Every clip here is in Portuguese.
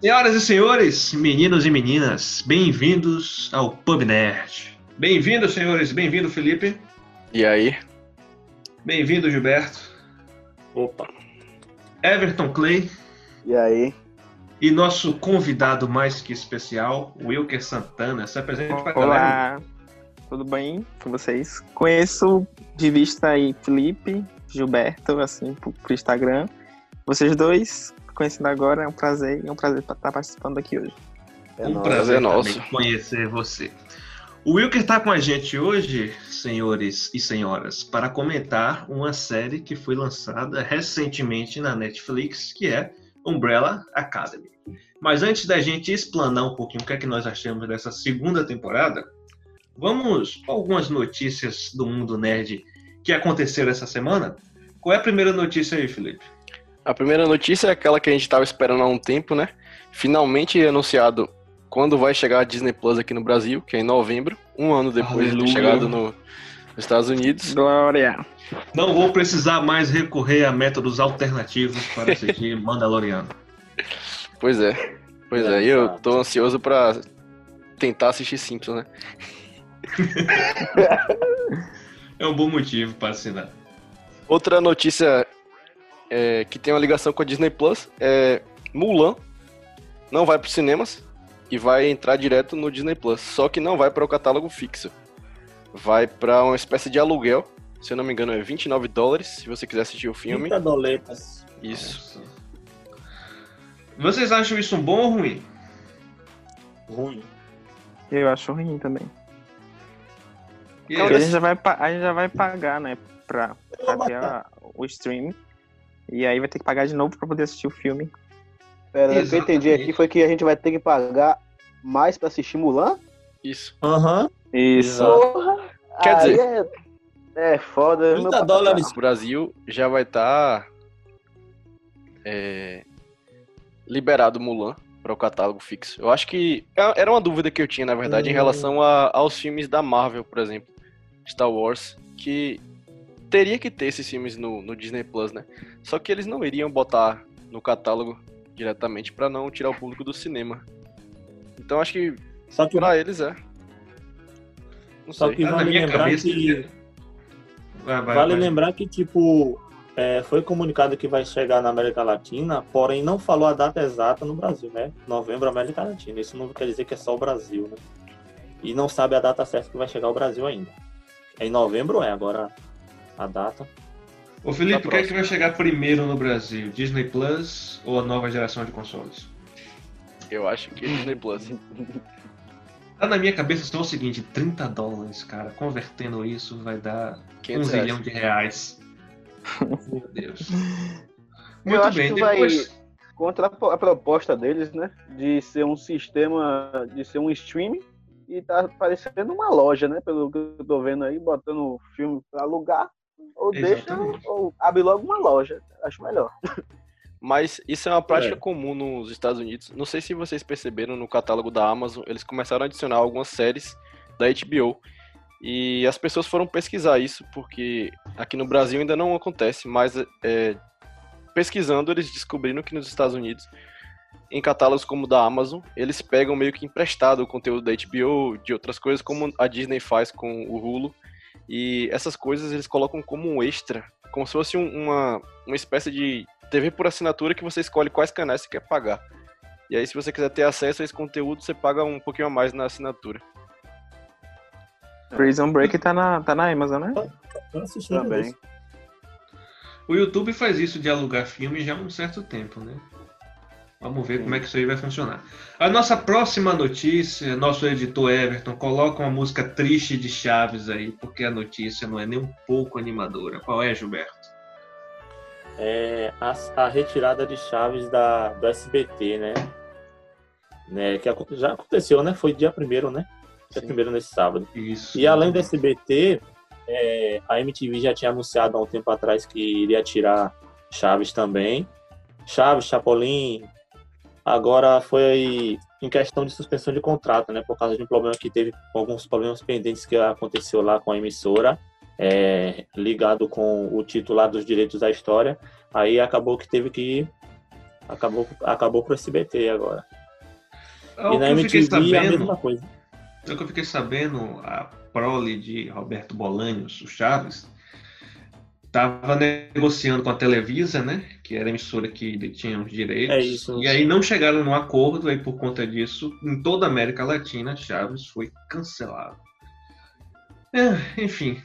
Senhoras e senhores, meninos e meninas, bem-vindos ao Pub Nerd. Bem-vindo, senhores, bem-vindo, Felipe. E aí? Bem-vindo, Gilberto. Opa. Everton Clay. E aí? E nosso convidado mais que especial, Wilker Santana. Se apresente para Olá, tudo bem com vocês? Conheço de vista aí Felipe, Gilberto, assim, por, por Instagram. Vocês dois, conhecendo agora, é um prazer, é um prazer estar participando aqui hoje. É um prazer é nosso conhecer você. O Wilker está com a gente hoje, senhores e senhoras, para comentar uma série que foi lançada recentemente na Netflix, que é Umbrella Academy. Mas antes da gente explanar um pouquinho o que é que nós achamos dessa segunda temporada, vamos com algumas notícias do mundo nerd que aconteceram essa semana. Qual é a primeira notícia aí, Felipe? A primeira notícia é aquela que a gente estava esperando há um tempo, né? Finalmente anunciado quando vai chegar a Disney Plus aqui no Brasil, que é em novembro, um ano depois Aleluia. de ter chegado no, nos Estados Unidos. Glória! Não vou precisar mais recorrer a métodos alternativos para assistir Mandaloriano. Pois é. Pois é, eu tô ansioso para tentar assistir Simpsons, né? É um bom motivo para assinar. Outra notícia é, que tem uma ligação com a Disney Plus é Mulan não vai para os cinemas e vai entrar direto no Disney Plus, só que não vai para o catálogo fixo. Vai para uma espécie de aluguel, se eu não me engano é 29 dólares, se você quiser assistir o filme. 30 doletas. Isso. Nossa. Vocês acham isso bom ou ruim? Ruim. Eu acho ruim também. Porque a gente, já vai, a gente já vai pagar, né, pra, pra ter a, o stream. E aí vai ter que pagar de novo pra poder assistir o filme. Pera, o que eu entendi aqui foi que a gente vai ter que pagar mais pra assistir Mulan? Isso. Aham. Uhum. Isso. Porra. Quer dizer... É, é foda. 30 dólares. O Brasil já vai estar... Tá, é, liberado Mulan para o catálogo fixo. Eu acho que é, era uma dúvida que eu tinha, na verdade, em relação a, aos filmes da Marvel, por exemplo, Star Wars, que teria que ter esses filmes no, no Disney Plus, né? Só que eles não iriam botar no catálogo diretamente para não tirar o público do cinema. Então acho que só que para eles é. Não Só sei. que vale lembrar que vai, vai, vale vai. lembrar que tipo é, foi comunicado que vai chegar na América Latina, porém não falou a data exata no Brasil, né? Novembro, América Latina. Isso não quer dizer que é só o Brasil, né? E não sabe a data certa que vai chegar ao Brasil ainda. É em novembro é agora a data. Ô Felipe, o que é que vai chegar primeiro no Brasil? Disney Plus ou a nova geração de consoles? Eu acho que Disney Plus. Tá na minha cabeça só o seguinte, 30 dólares, cara. Convertendo isso vai dar um zilhão de reais. Meu Deus. Muito Eu acho bem, que depois... vai contra a proposta deles, né? De ser um sistema, de ser um streaming e tá parecendo uma loja, né? Pelo que eu tô vendo aí, botando filme para alugar, ou Exatamente. deixa, ou abre logo uma loja. Acho melhor. Mas isso é uma prática é. comum nos Estados Unidos. Não sei se vocês perceberam no catálogo da Amazon, eles começaram a adicionar algumas séries da HBO. E as pessoas foram pesquisar isso, porque aqui no Brasil ainda não acontece, mas é, pesquisando eles descobriram que nos Estados Unidos, em catálogos como o da Amazon, eles pegam meio que emprestado o conteúdo da HBO, de outras coisas, como a Disney faz com o Hulu. E essas coisas eles colocam como um extra, como se fosse uma, uma espécie de TV por assinatura que você escolhe quais canais você quer pagar. E aí, se você quiser ter acesso a esse conteúdo, você paga um pouquinho a mais na assinatura. Prison Break tá na, tá na Amazon, né? Tô assistindo também. O YouTube faz isso de alugar filme já há um certo tempo, né? Vamos ver Sim. como é que isso aí vai funcionar. A nossa próxima notícia, nosso editor Everton coloca uma música triste de Chaves aí, porque a notícia não é nem um pouco animadora. Qual é, Gilberto? É a, a retirada de Chaves da, do SBT, né? né? Que já aconteceu, né? Foi dia primeiro, né? Dia primeiro nesse sábado. Isso. E além do SBT, é, a MTV já tinha anunciado há um tempo atrás que iria tirar Chaves também. Chaves, Chapolin. Agora foi em questão de suspensão de contrato, né? Por causa de um problema que teve, alguns problemas pendentes que aconteceu lá com a emissora. é, ligado com o titular dos direitos da história. Aí acabou que teve que acabou acabou pro SBT agora. É e na MTV sabendo, a mesma coisa. É o que eu fiquei sabendo, a prole de Roberto Bolanhos, o Chaves, estava negociando com a Televisa, né? Que era a emissora que tinha os direitos. É isso, e aí não chegaram num acordo, aí por conta disso, em toda a América Latina, Chaves foi cancelado. É, enfim,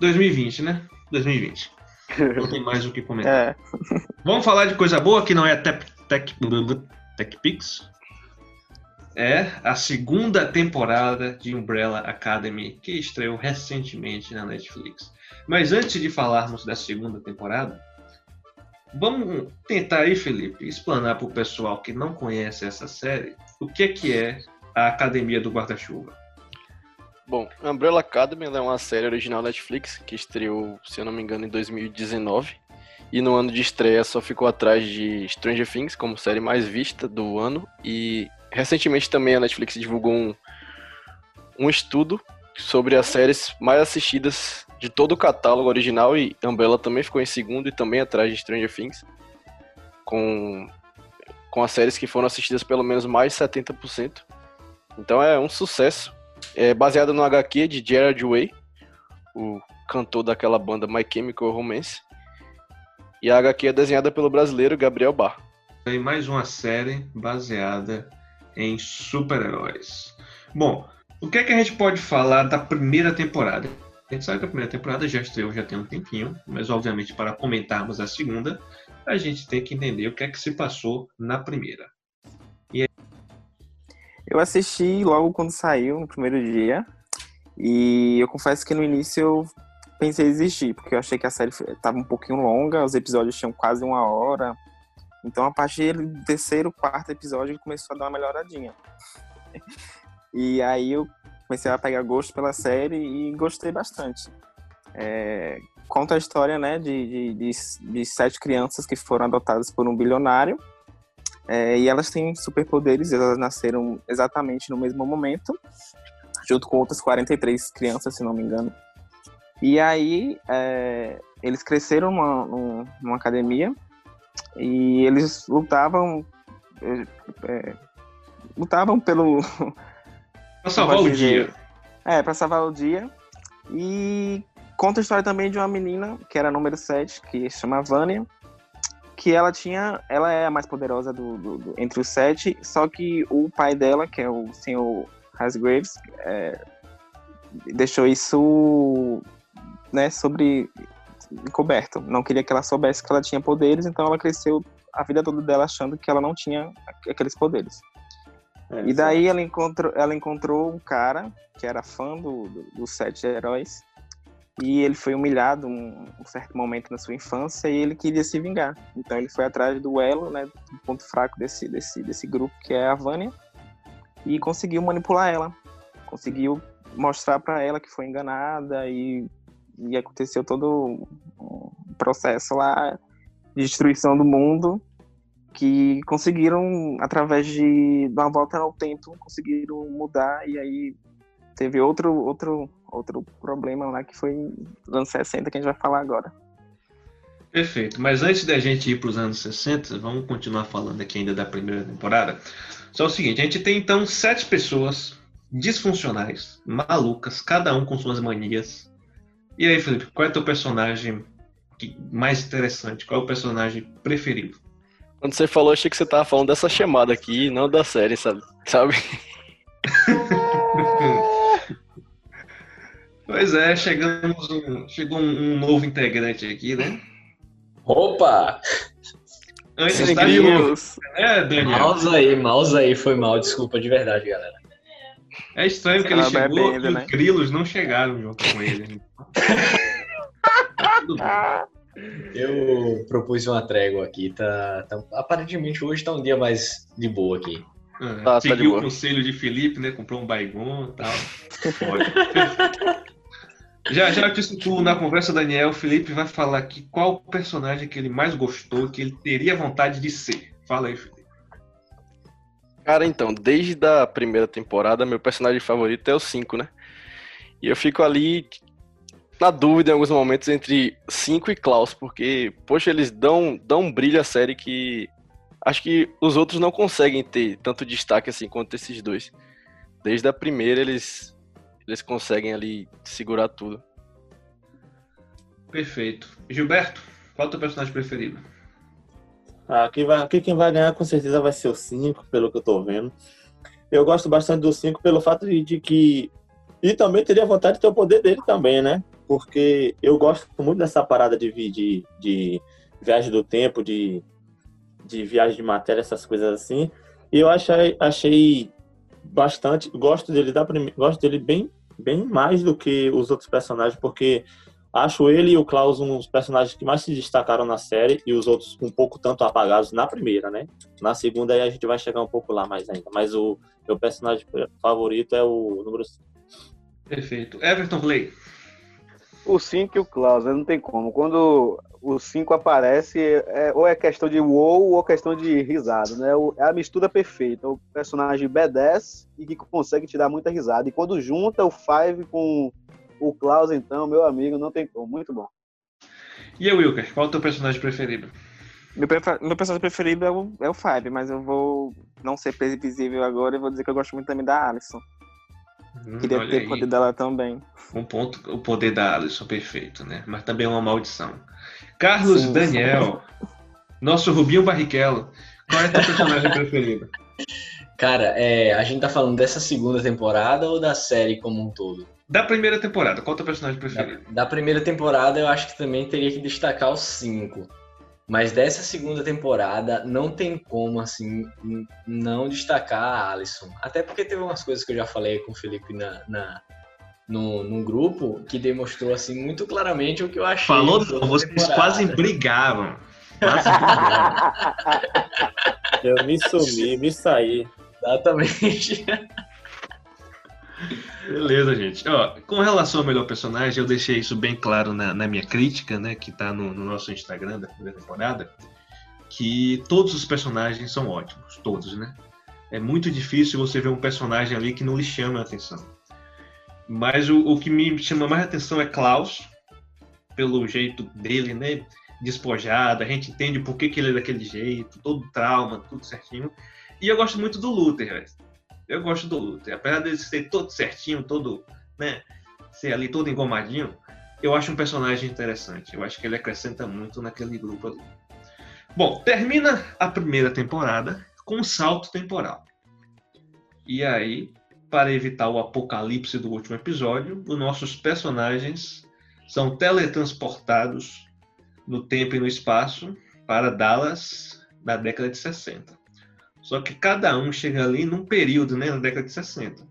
2020, né? 2020. Não tem mais o que comentar. É. Vamos falar de coisa boa que não é Tech, tech, tech Pix é a segunda temporada de Umbrella Academy, que estreou recentemente na Netflix. Mas antes de falarmos da segunda temporada, vamos tentar aí, Felipe, explanar para o pessoal que não conhece essa série o que é, que é a Academia do Guarda-Chuva. Bom, Umbrella Academy é uma série original Netflix que estreou, se eu não me engano, em 2019. E no ano de estreia só ficou atrás de Stranger Things como série mais vista do ano e recentemente também a Netflix divulgou um, um estudo sobre as séries mais assistidas de todo o catálogo original e Umbrella também ficou em segundo e também atrás de Stranger Things, com, com as séries que foram assistidas pelo menos mais de 70%. Então é um sucesso. É baseado no HQ de Gerard Way, o cantor daquela banda My Chemical Romance. E a HQ é desenhada pelo brasileiro Gabriel Bar. Tem mais uma série baseada em super-heróis. Bom, o que é que a gente pode falar da primeira temporada? A gente sabe que a primeira temporada já estreou já tem um tempinho, mas obviamente para comentarmos a segunda, a gente tem que entender o que é que se passou na primeira. E aí... Eu assisti logo quando saiu, no primeiro dia, e eu confesso que no início eu pensei em desistir, porque eu achei que a série estava um pouquinho longa, os episódios tinham quase uma hora, então, a partir do terceiro, quarto episódio, começou a dar uma melhoradinha. e aí eu comecei a pegar gosto pela série e gostei bastante. É, conta a história né, de, de, de, de, sete crianças que foram adotadas por um bilionário. É, e elas têm superpoderes, elas nasceram exatamente no mesmo momento, junto com outras 43 crianças, se não me engano. E aí, é, eles cresceram numa, numa academia e eles lutavam. É, é lutavam pelo. Pra salvar o dia. É, pra salvar o dia. E conta a história também de uma menina, que era número 7, que se chama Vânia. Que ela tinha. Ela é a mais poderosa do, do, do entre os sete, só que o pai dela, que é o senhor Hasgraves, é, deixou isso né, sobre encoberto. Não queria que ela soubesse que ela tinha poderes, então ela cresceu a vida toda dela achando que ela não tinha aqueles poderes. É, e daí ela encontrou, ela encontrou um cara que era fã do, do, dos Sete Heróis e ele foi humilhado um, um, certo momento na sua infância e ele queria se vingar. Então ele foi atrás do elo, né, do ponto fraco desse, desse, desse grupo que é a Vânia e conseguiu manipular ela. Conseguiu mostrar para ela que foi enganada e e aconteceu todo um processo lá de destruição do mundo que conseguiram, através de uma volta ao tempo, conseguiram mudar e aí teve outro, outro, outro problema lá que foi nos anos 60 que a gente vai falar agora. Perfeito, mas antes da gente ir para os anos 60, vamos continuar falando aqui ainda da primeira temporada. Só o seguinte, a gente tem então sete pessoas disfuncionais, malucas, cada um com suas manias, e aí, Felipe, qual é o teu personagem mais interessante? Qual é o personagem preferido? Quando você falou, achei que você tava falando dessa chamada aqui, não da série, sabe? sabe? pois é, chegamos um, chegou um, novo integrante aqui, né? Opa! Antes da grilos. É, Daniel. Mouse aí, mouse aí, foi mal, desculpa de verdade, galera. É estranho que ele chegou bebendo, e né? os grilos não chegaram junto com ele. Eu propus uma trégua aqui, tá, tá, aparentemente hoje tá um dia mais de boa aqui. Ah, tá, seguiu tá o conselho de Felipe, né? Comprou um baigon e tal. já, já disse tu na conversa, Daniel, o Felipe vai falar aqui qual personagem que ele mais gostou, que ele teria vontade de ser. Fala aí, Felipe. Cara, então, desde a primeira temporada, meu personagem favorito é o 5, né? E eu fico ali na dúvida em alguns momentos entre 5 e Klaus, porque, poxa, eles dão, dão um brilho à série que acho que os outros não conseguem ter tanto destaque assim quanto esses dois. Desde a primeira eles, eles conseguem ali segurar tudo. Perfeito. Gilberto, qual é o teu personagem preferido? Aqui, vai, aqui quem vai ganhar com certeza vai ser o 5, pelo que eu tô vendo. Eu gosto bastante do 5 pelo fato de, de, que. E também teria vontade de ter o poder dele também, né? Porque eu gosto muito dessa parada de, de, de viagem do tempo, de, de viagem de matéria, essas coisas assim. E eu achei, achei bastante. Gosto dele da gosto dele bem, bem mais do que os outros personagens, porque Acho ele e o Klaus uns personagens que mais se destacaram na série e os outros um pouco tanto apagados na primeira, né? Na segunda aí a gente vai chegar um pouco lá mais ainda. Mas o meu personagem favorito é o número 5. Perfeito. Everton Clay. O 5 e o Klaus, não tem como. Quando o 5 aparece, é, ou é questão de wow ou questão de risada, né? É a mistura perfeita. O personagem B10 e que consegue te dar muita risada. E quando junta o 5 com o Klaus, então, meu amigo, não tem como. Muito bom. E o Wilker, qual é o teu personagem preferido? Meu, meu personagem preferido é o, é o Five, mas eu vou não ser previsível agora e vou dizer que eu gosto muito também da Alison. Hum, Queria ter o poder dela também. Um ponto, o poder da Alison, perfeito, né? Mas também é uma maldição. Carlos sim, Daniel, sim. nosso Rubinho Barrichello, qual é o teu personagem preferido? Cara, é, a gente tá falando dessa segunda temporada ou da série como um todo? Da primeira temporada, qual é o teu personagem preferido? Da, da, primeira temporada, eu acho que também teria que destacar os cinco. Mas dessa segunda temporada, não tem como, assim, não destacar a Alison. Até porque teve umas coisas que eu já falei com o Felipe na, na, no, no grupo que demonstrou, assim, muito claramente o que eu achei. Falou, vocês temporada. quase brigavam. Quase brigavam. eu me sumi, me saí. Exatamente. Beleza, gente. Ó, com relação ao melhor personagem, eu deixei isso bem claro na, na minha crítica, né? Que tá no, no, nosso Instagram da primeira temporada. Que todos os personagens são ótimos, todos, né? É muito difícil você ver um personagem ali que não lhe chama a atenção. Mas o, o que me chama mais atenção é Klaus, pelo jeito dele, né? Despojado, a gente entende por que, que ele é daquele jeito, todo trauma, tudo certinho. E eu gosto muito do Luther, velho eu gosto do Luther. Apesar dele ser todo certinho, todo, né, ser ali todo engomadinho, eu acho um personagem interessante. Eu acho que ele acrescenta muito naquele grupo ali. Bom, termina a primeira temporada com um salto temporal. E aí, para evitar o apocalipse do último episódio, os nossos personagens são teletransportados no tempo e no espaço para Dallas da década de 60. Só que cada um chega ali num período, né, na década de 60.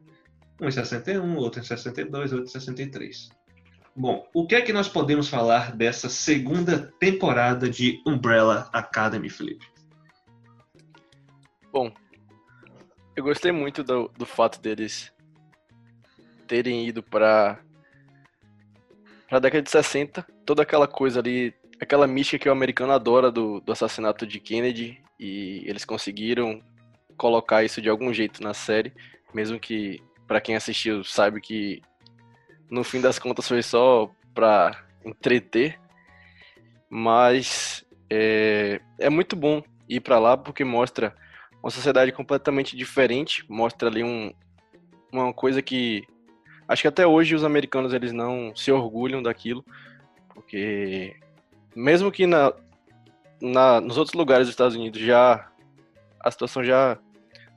Um em 61, outro em 62, outro em 63. Bom, o que é que nós podemos falar dessa segunda temporada de Umbrella Academy, Felipe? Bom, eu gostei muito do, do fato deles terem ido para a década de 60, toda aquela coisa ali, aquela mística que o americano adora do, do assassinato de Kennedy e eles conseguiram colocar isso de algum jeito na série, mesmo que para quem assistiu saiba que no fim das contas foi só para entreter, mas é, é muito bom ir para lá porque mostra uma sociedade completamente diferente, mostra ali um, uma coisa que acho que até hoje os americanos eles não se orgulham daquilo, porque mesmo que na na, nos outros lugares dos Estados Unidos já a situação já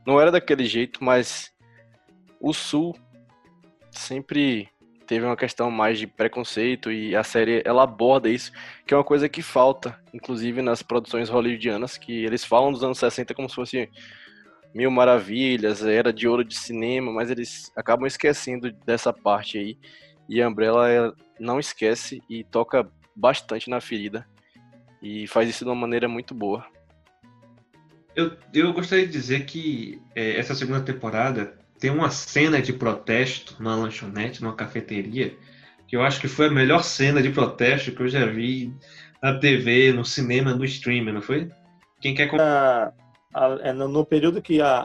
não era daquele jeito, mas o Sul sempre teve uma questão mais de preconceito e a série ela aborda isso, que é uma coisa que falta, inclusive nas produções hollywoodianas, que eles falam dos anos 60 como se fosse mil maravilhas, era de ouro de cinema, mas eles acabam esquecendo dessa parte aí. E a Umbrella não esquece e toca bastante na ferida e faz isso de uma maneira muito boa. Eu, eu gostaria de dizer que é, essa segunda temporada tem uma cena de protesto numa lanchonete, numa cafeteria, que eu acho que foi a melhor cena de protesto que eu já vi na TV, no cinema, no streaming, não foi? Quem quer a, a, é, no período que a,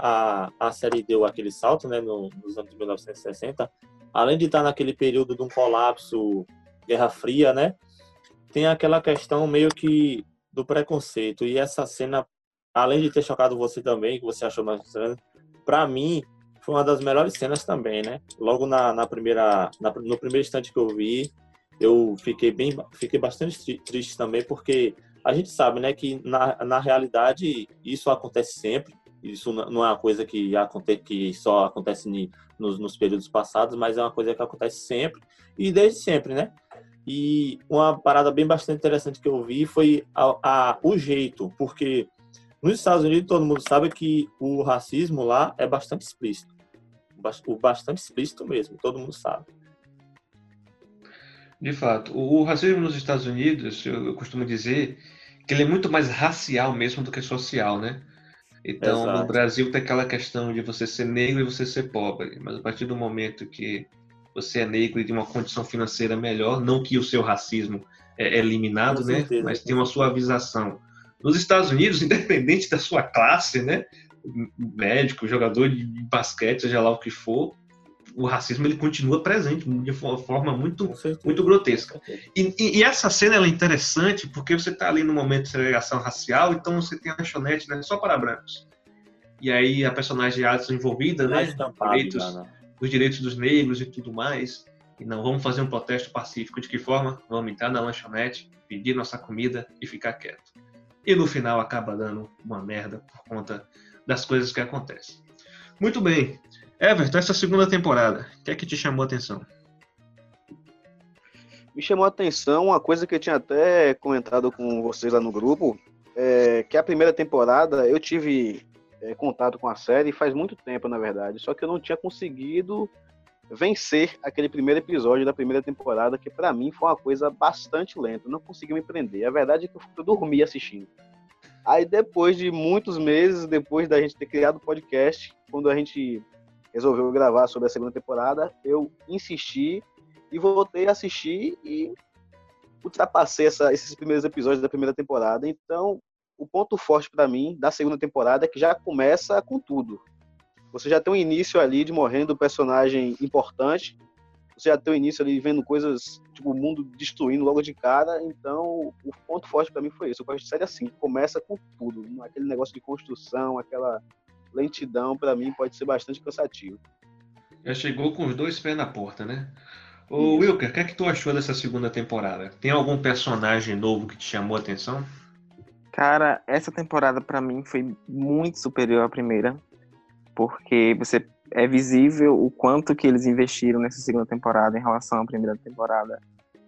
a, a série deu aquele salto, né, no, nos anos de 1960, além de estar naquele período de um colapso Guerra Fria, né? Tem aquela questão meio que do preconceito. E essa cena, além de ter chocado você também, que você achou mais para mim foi uma das melhores cenas também, né? Logo na, na primeira, na, no primeiro instante que eu vi, eu fiquei bem, fiquei bastante triste também, porque a gente sabe, né, que na, na realidade isso acontece sempre. Isso não é uma coisa que, acontece, que só acontece nos, nos períodos passados, mas é uma coisa que acontece sempre e desde sempre, né? E uma parada bem bastante interessante que eu vi foi a, a, o jeito, porque nos Estados Unidos todo mundo sabe que o racismo lá é bastante explícito. O bastante explícito mesmo, todo mundo sabe. De fato, o racismo nos Estados Unidos, eu costumo dizer que ele é muito mais racial mesmo do que social, né? Então, Exato. no Brasil tem aquela questão de você ser negro e você ser pobre, mas a partir do momento que você é negro e de uma condição financeira melhor, não que o seu racismo é eliminado, né? Mas tem uma suavização. Nos Estados Unidos, independente da sua classe, né? Médico, jogador de basquete, seja lá o que for, o racismo ele continua presente de uma forma muito, muito grotesca. E, e, e, essa cena é interessante porque você está ali no momento de segregação racial, então você tem a lanchonete né, só para brancos. E aí a personagem Alisson envolvida, né? Direitos, né? Os direitos dos negros e tudo mais. E não, vamos fazer um protesto pacífico. De que forma? Vamos entrar na lanchonete, pedir nossa comida e ficar quieto. E no final acaba dando uma merda por conta das coisas que acontecem. Muito bem. Everton, essa segunda temporada, o que é que te chamou a atenção? Me chamou a atenção uma coisa que eu tinha até comentado com vocês lá no grupo, é que a primeira temporada eu tive é, contato com a série faz muito tempo, na verdade, só que eu não tinha conseguido vencer aquele primeiro episódio da primeira temporada, que para mim foi uma coisa bastante lenta, não consegui me prender. A verdade é que eu dormi assistindo. Aí depois de muitos meses, depois da gente ter criado o podcast, quando a gente resolveu gravar sobre a segunda temporada, eu insisti e voltei a assistir e ultrapassei essa, esses primeiros episódios da primeira temporada. Então, o ponto forte para mim da segunda temporada é que já começa com tudo. Você já tem um início ali de morrendo um personagem importante, você já tem um início ali vendo coisas, tipo, o mundo destruindo logo de cara. Então, o ponto forte para mim foi isso. Eu gosto de série assim, começa com tudo. Aquele negócio de construção, aquela lentidão, para mim, pode ser bastante cansativo. Já chegou com os dois pés na porta, né? Ô, Wilker, o que é que tu achou dessa segunda temporada? Tem algum personagem novo que te chamou a atenção? Cara, essa temporada para mim foi muito superior à primeira, porque você é visível o quanto que eles investiram nessa segunda temporada em relação à primeira temporada,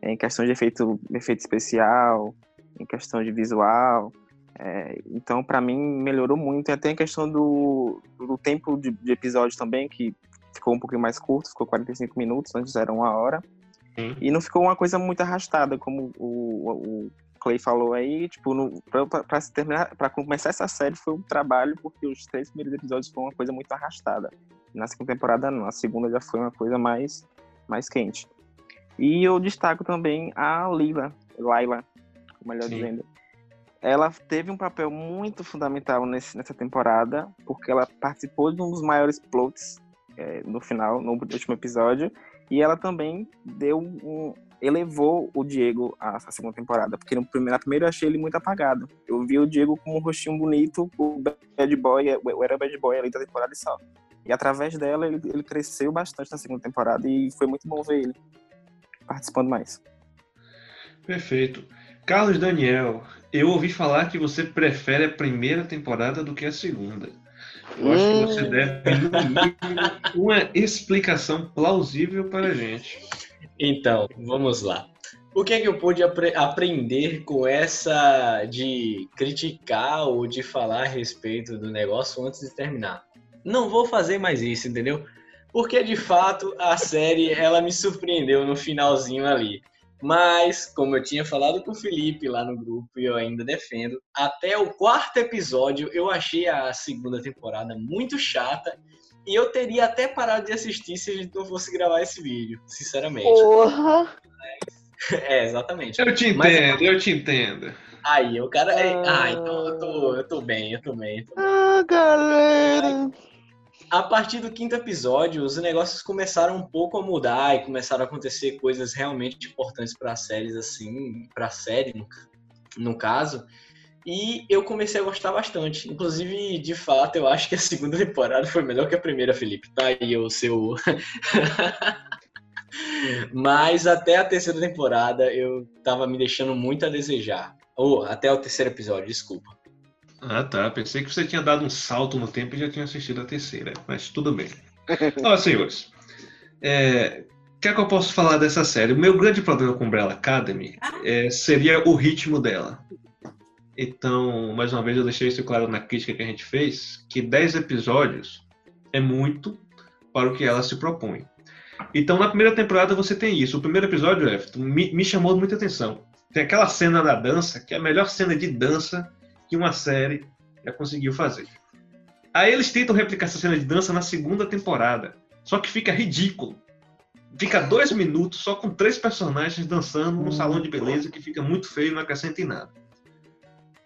em questão de efeito, efeito especial, em questão de visual, é, então, para mim, melhorou muito. E até a questão do, do tempo de, de, episódio também, que ficou um pouquinho mais curto, ficou 45 minutos, antes era uma hora. E não ficou uma coisa muito arrastada, como o, o Clay falou aí. Tipo, para terminar, para começar essa série foi um trabalho, porque os três primeiros episódios foram uma coisa muito arrastada. Na segunda temporada, não. A segunda já foi uma coisa mais, mais quente. E eu destaco também a Lila, Laila, melhor Sim. dizendo ela teve um papel muito fundamental nesse, nessa temporada, porque ela participou de um dos maiores plots é, no final, no último episódio, e ela também deu um, elevou o Diego à, segunda temporada, porque no primeiro, na primeira eu achei ele muito apagado. Eu vi o Diego com um rostinho bonito, o bad boy, o era bad boy ali da temporada e só. E através dela ele, ele cresceu bastante na segunda temporada e foi muito bom ver ele participando mais. Perfeito. Carlos Daniel, eu ouvi falar que você prefere a primeira temporada do que a segunda. Eu acho que você hum. deve, uma explicação plausível para a gente. Então, vamos lá. O que é que eu pude apre aprender com essa de criticar ou de falar a respeito do negócio antes de terminar? Não vou fazer mais isso, entendeu? Porque de fato a série ela me surpreendeu no finalzinho ali. Mas, como eu tinha falado com o Felipe lá no grupo e eu ainda defendo, até o quarto episódio eu achei a segunda temporada muito chata e eu teria até parado de assistir se a gente não fosse gravar esse vídeo, sinceramente. Porra! É, exatamente. Eu te entendo, Mas, eu te entendo. Aí, o cara. Ah, ah então eu tô, eu tô bem, eu tô bem. Tô bem. Ah, galera! a partir do quinto episódio, os negócios começaram um pouco a mudar e começaram a acontecer coisas realmente importantes para as séries, assim, para a série, no, no caso. E eu comecei a gostar bastante. Inclusive, de fato, eu acho que a segunda temporada foi melhor que a primeira, Felipe. Tá aí o seu. Mas até a terceira temporada eu tava me deixando muito a desejar. Ou até o terceiro episódio, desculpa. Ah, tá. Pensei que você tinha dado um salto no tempo e já tinha assistido a terceira, mas tudo bem. Ó, senhores, é, o que é que eu posso falar dessa série? O meu grande problema com Umbrella Academy é, seria o ritmo dela. Então, mais uma vez, eu deixei isso claro na crítica que a gente fez, que 10 episódios é muito para o que ela se propõe. Então, na primeira temporada você tem isso. O primeiro episódio, Everton, me, me chamou muita atenção. Tem aquela cena da dança, que é a melhor cena de dança que uma série já conseguiu fazer. Aí eles tentam replicar essa cena de dança na segunda temporada. Só que fica ridículo. Fica dois minutos só com três personagens dançando num salão de beleza que fica muito feio e não acrescenta em nada.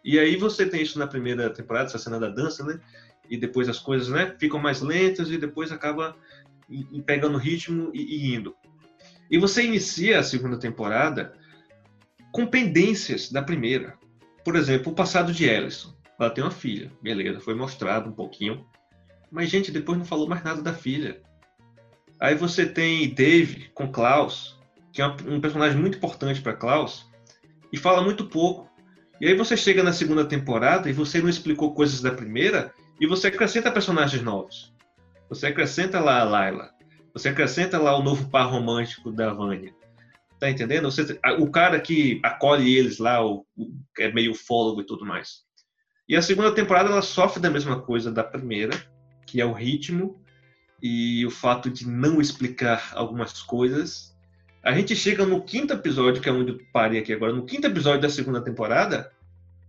E aí você tem isso na primeira temporada, essa cena da dança, né? E depois as coisas, né? Ficam mais lentas e depois acaba pegando ritmo e, indo. E você inicia a segunda temporada com pendências da primeira. Por exemplo, o passado de Ellison. Ela tem uma filha, beleza, foi mostrado um pouquinho. Mas, gente, depois não falou mais nada da filha. Aí você tem Dave com Klaus, que é um personagem muito importante para Klaus, e fala muito pouco. E aí você chega na segunda temporada e você não explicou coisas da primeira, e você acrescenta personagens novos. Você acrescenta lá a Layla. Você acrescenta lá o novo par romântico da Vânia. Tá entendendo? Você, o cara que acolhe eles lá, o, o, é meio fólogo e tudo mais. E a segunda temporada ela sofre da mesma coisa da primeira, que é o ritmo e o fato de não explicar algumas coisas. A gente chega no quinto episódio, que é onde eu parei aqui agora, no quinto episódio da segunda temporada,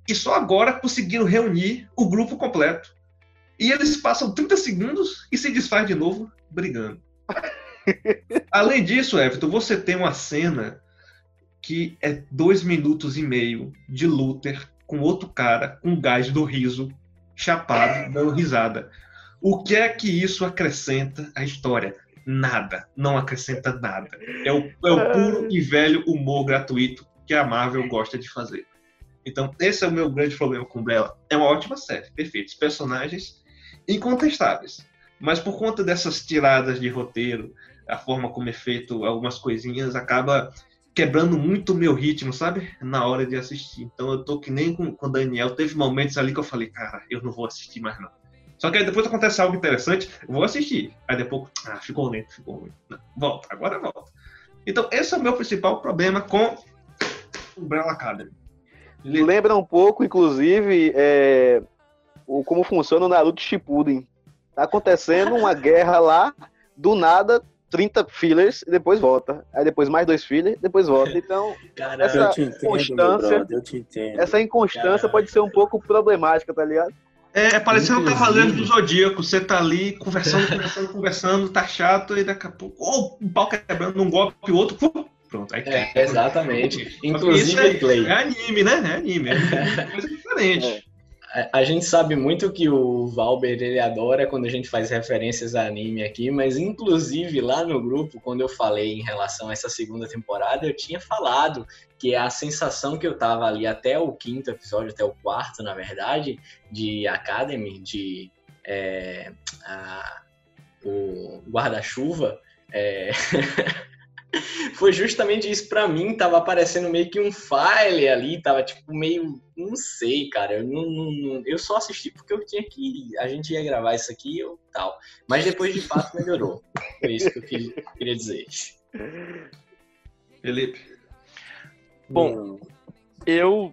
e só agora conseguiram reunir o grupo completo. E eles passam 30 segundos e se desfaz de novo brigando. Além disso, Everton, você tem uma cena que é dois minutos e meio de Luther com outro cara com gás do riso, chapado, dando risada. O que é que isso acrescenta à história? Nada. Não acrescenta nada. É o, é o puro e velho humor gratuito que a Marvel gosta de fazer. Então, esse é o meu grande problema com Bella. É uma ótima série, perfeito. Os personagens incontestáveis. Mas por conta dessas tiradas de roteiro, a forma como é feito algumas coisinhas, acaba quebrando muito o meu ritmo, sabe? Na hora de assistir. Então eu tô que nem com, com o Daniel. Teve momentos ali que eu falei, cara, eu não vou assistir mais não. Só que aí depois acontece algo interessante, eu vou assistir. Aí depois, ah, ficou lento, ficou ruim. Não, volta, agora volta. Então esse é o meu principal problema com o Umbrella Academy. Lembra um pouco, inclusive, é, o, como funciona o Naruto Shippuden. Tá acontecendo uma guerra lá, do nada, 30 fillers e depois volta. Aí depois mais dois fillers, depois volta. Então, Caramba, essa entendo, constância, essa inconstância Caramba. pode ser um pouco problemática, tá ligado? É, é parecendo um cavaleiro do Zodíaco. Você tá ali conversando, conversando, conversando, tá chato, e daqui a pouco, oh, um pau quebrando um golpe e o outro, pronto. Aí é, exatamente. Inclusive, é, é, anime, né? É anime. É coisa diferente. A gente sabe muito que o Valber ele adora quando a gente faz referências a anime aqui, mas inclusive lá no grupo, quando eu falei em relação a essa segunda temporada, eu tinha falado que a sensação que eu tava ali até o quinto episódio, até o quarto, na verdade, de Academy, de é, a, o guarda-chuva, é, foi justamente isso para mim, tava aparecendo meio que um file ali, tava tipo meio, não sei, cara, eu não, não, eu só assisti porque eu tinha que, a gente ia gravar isso aqui e tal, mas depois de fato melhorou, foi isso que eu queria, queria dizer. Felipe? Bom, eu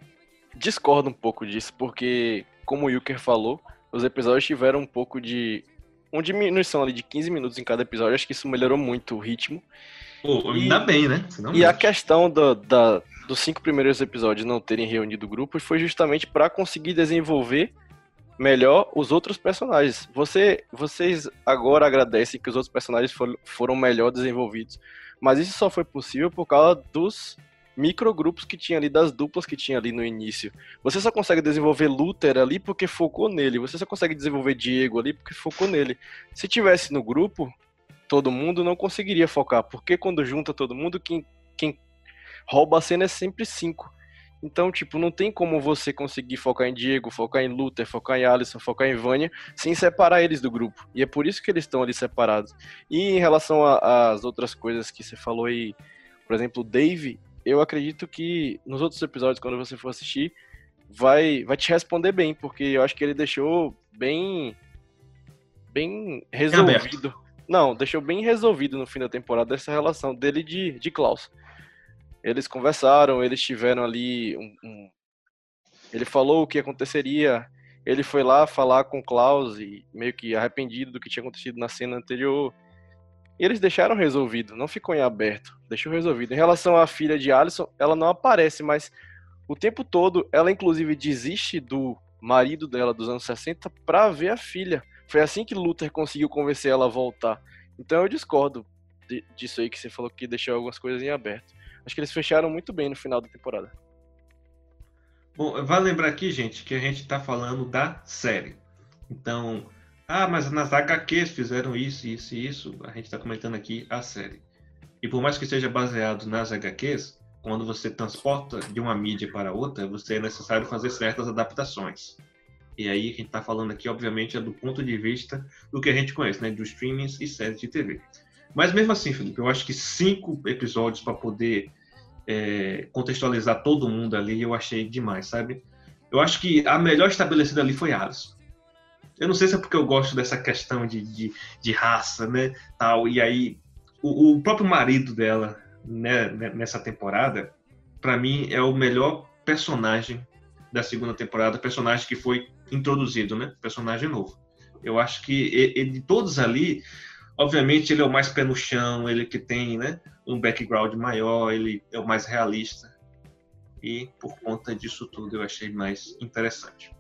discordo um pouco disso, porque como o Yuker falou, os episódios tiveram um pouco de uma diminuição ali de 15 minutos em cada episódio, acho que isso melhorou muito o ritmo. Pô, ainda e, bem, né? Senão e a questão do, da, dos cinco primeiros episódios não terem reunido o grupo foi justamente para conseguir desenvolver melhor os outros personagens. Você, vocês agora agradecem que os outros personagens for, foram melhor desenvolvidos, mas isso só foi possível por causa dos microgrupos que tinha ali, das duplas que tinha ali no início. Você só consegue desenvolver Luther ali porque focou nele. Você só consegue desenvolver Diego ali porque focou nele. Se tivesse no grupo, todo mundo não conseguiria focar. Porque quando junta todo mundo, quem, quem rouba a cena é sempre cinco. Então, tipo, não tem como você conseguir focar em Diego, focar em Luther, focar em Alisson, focar em Vânia, sem separar eles do grupo. E é por isso que eles estão ali separados. E em relação às outras coisas que você falou aí, por exemplo, o Dave, eu acredito que nos outros episódios, quando você for assistir, vai, vai te responder bem, porque eu acho que ele deixou bem. bem resolvido. Não, deixou bem resolvido no fim da temporada essa relação dele de, de Klaus. Eles conversaram, eles tiveram ali um, um... ele falou o que aconteceria. Ele foi lá falar com Klaus e meio que arrependido do que tinha acontecido na cena anterior. E eles deixaram resolvido, não ficou em aberto, deixou resolvido. Em relação à filha de Alison, ela não aparece, mas o tempo todo ela inclusive desiste do marido dela dos anos 60 para ver a filha. Foi assim que Luther conseguiu convencer ela a voltar. Então eu discordo disso aí que você falou que deixou algumas coisas em aberto. Acho que eles fecharam muito bem no final da temporada. Bom, vale lembrar aqui, gente, que a gente está falando da série. Então, ah, mas nas HQs fizeram isso, isso e isso. A gente está comentando aqui a série. E por mais que seja baseado nas HQs, quando você transporta de uma mídia para outra, você é necessário fazer certas adaptações. E aí, gente está falando aqui, obviamente, é do ponto de vista do que a gente conhece, né? Dos streamings e séries de TV. Mas mesmo assim, Felipe, eu acho que cinco episódios para poder é, contextualizar todo mundo ali, eu achei demais, sabe? Eu acho que a melhor estabelecida ali foi Alisson. Eu não sei se é porque eu gosto dessa questão de, de, de raça, né? Tal, e aí, o, o próprio marido dela, né nessa temporada, para mim é o melhor personagem da segunda temporada, personagem que foi introduzido, né? Personagem novo. Eu acho que ele, de todos ali, obviamente ele é o mais pé no chão, ele que tem, né, um background maior, ele é o mais realista. E por conta disso tudo eu achei mais interessante.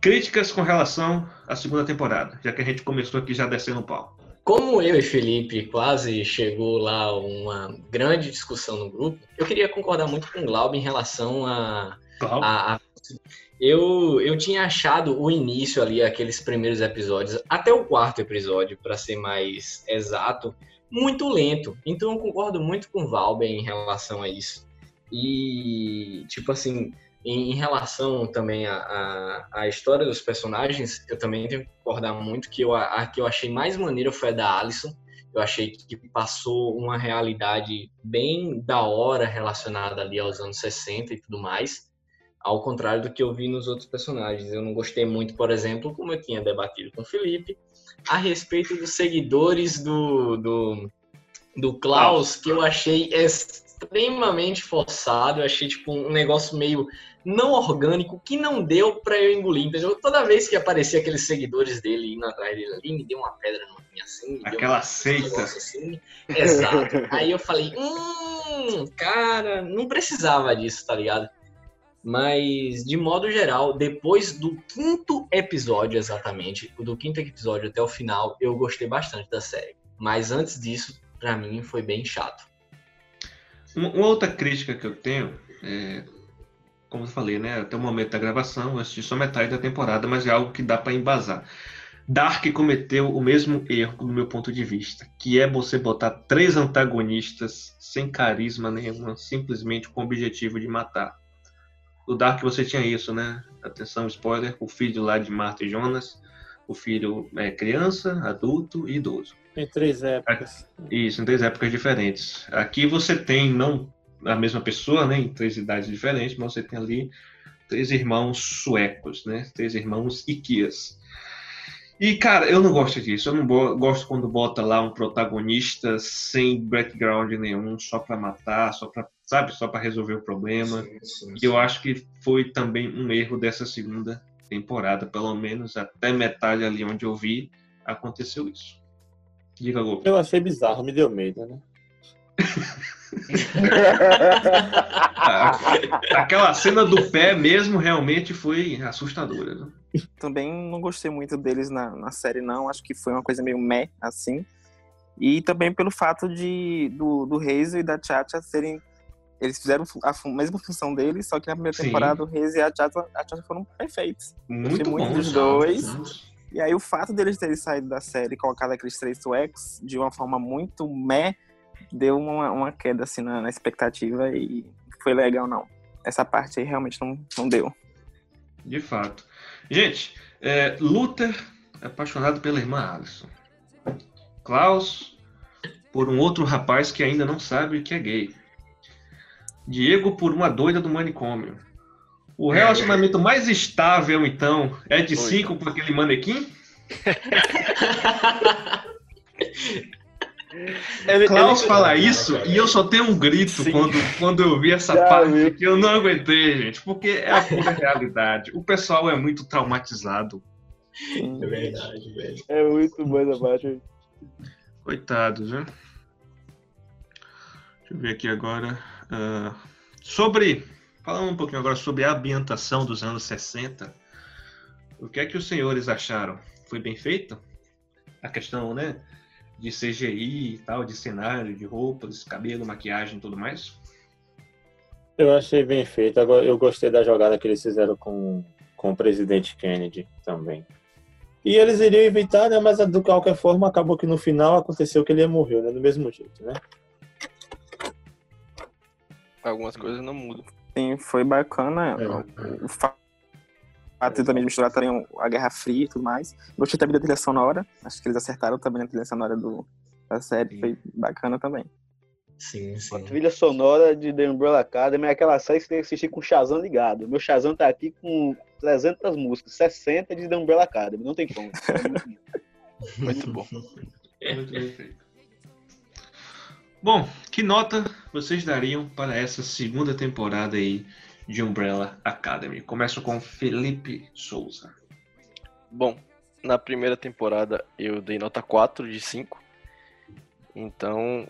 Críticas com relação à segunda temporada, já que a gente começou aqui já descendo o pau. Como eu e Felipe quase chegou lá uma grande discussão no grupo, eu queria concordar muito com o Glauber em relação a, a, a, eu, eu tinha achado o início ali, aqueles primeiros episódios, até o quarto episódio, para ser mais exato, muito lento. Então eu concordo muito com o Valber em relação a isso. E, tipo assim, em, em relação também à, à, história dos personagens, eu também tenho que concordar muito que eu, a, a que eu achei mais maneira foi a da Alison. Eu achei que passou uma realidade bem da hora relacionada ali aos anos 60 e tudo mais, ao contrário do que eu vi nos outros personagens. Eu não gostei muito, por exemplo, como eu tinha debatido com o Felipe, a respeito dos seguidores do, do, do Klaus, que eu achei extremamente forçado, eu achei tipo um negócio meio não orgânico que não deu para eu engolir, entendeu? Toda vez que aparecia aqueles seguidores dele indo atrás dele ali, me deu uma pedra no rim assim. Aquela seita. Assim. Exato. Aí eu falei, hum, cara, não precisava disso, tá ligado? Mas, de modo geral, depois do quinto episódio, exatamente, do quinto episódio até o final, eu gostei bastante da série. Mas antes disso, para mim, foi bem chato. Uma outra crítica que eu tenho é, como eu falei, né, até o momento da gravação, eu assisti só metade da temporada, mas é algo que dá para embasar. Dark cometeu o mesmo erro, do meu ponto de vista, que é você botar três antagonistas sem carisma nenhuma, simplesmente com o objetivo de matar. No Dark você tinha isso, né? Atenção, spoiler: o filho lá de Marta e Jonas, o filho é criança, adulto e idoso. Em três épocas. Isso, em três épocas diferentes. Aqui você tem não a mesma pessoa, né, em três idades diferentes, mas você tem ali três irmãos suecos, né, três irmãos Iquias. E, cara, eu não gosto disso. Eu não gosto quando bota lá um protagonista sem background nenhum, só para matar, só para, sabe, só para resolver o problema. Sim, sim, sim. E eu acho que foi também um erro dessa segunda temporada, pelo menos até metade ali onde eu vi, aconteceu isso. Diga, Goku. Eu achei bizarro, me deu medo, né? Aquela cena do pé mesmo realmente foi assustadora. Né? Também não gostei muito deles na, na série, não. Acho que foi uma coisa meio meh, assim. E também pelo fato de do, do e da Chacha serem eles fizeram a mesma função deles, só que na primeira Sim. temporada o Reis e a Chacha, a foram perfeitos. Muito bom. dos dois. E aí o fato deles terem saído da série e colocado aqueles três suecos de uma forma muito meh, deu uma, uma queda assim na, na expectativa e foi legal não. Essa parte aí realmente não, não deu. De fato. Gente, é, Luther é apaixonado pela irmã Alison. Klaus por um outro rapaz que ainda não sabe que é gay. Diego por uma doida do manicômio. O relacionamento mais estável, então, é de cinco com aquele manequim? Ele, Klaus ele... fala isso e eu só tenho um grito quando, quando eu vi essa Já parte vi. que eu não aguentei, gente, porque é a pura realidade. O pessoal é muito traumatizado. É verdade, velho. É muito bom essa parte. Coitados, né? Deixa eu ver aqui agora. Uh, sobre. Falando um pouquinho agora sobre a ambientação dos anos 60. O que é que os senhores acharam? Foi bem feito? A questão, né? De CGI e tal, de cenário, de roupas, cabelo, maquiagem e tudo mais? Eu achei bem feito. Agora, eu gostei da jogada que eles fizeram com, com o presidente Kennedy também. E eles iriam evitar, né? Mas de qualquer forma, acabou que no final aconteceu que ele morreu, né? Do mesmo jeito, né? Algumas coisas não mudam. Sim, foi bacana. É. O fato de também misturar também a Guerra Fria e tudo mais. Gostei também da trilha sonora. Acho que eles acertaram também a trilha sonora do, da série. Sim. Foi bacana também. Sim, sim. A trilha sonora de The Umbrella Academy é aquela série que você tem que assistir com o Shazam ligado. Meu Shazam tá aqui com 300 músicas, 60 de The Umbrella Academy. Não tem como. É muito, bom. Muito bem feito. Bom, que nota vocês dariam para essa segunda temporada aí de Umbrella Academy? Começo com Felipe Souza. Bom, na primeira temporada eu dei nota 4 de 5. Então,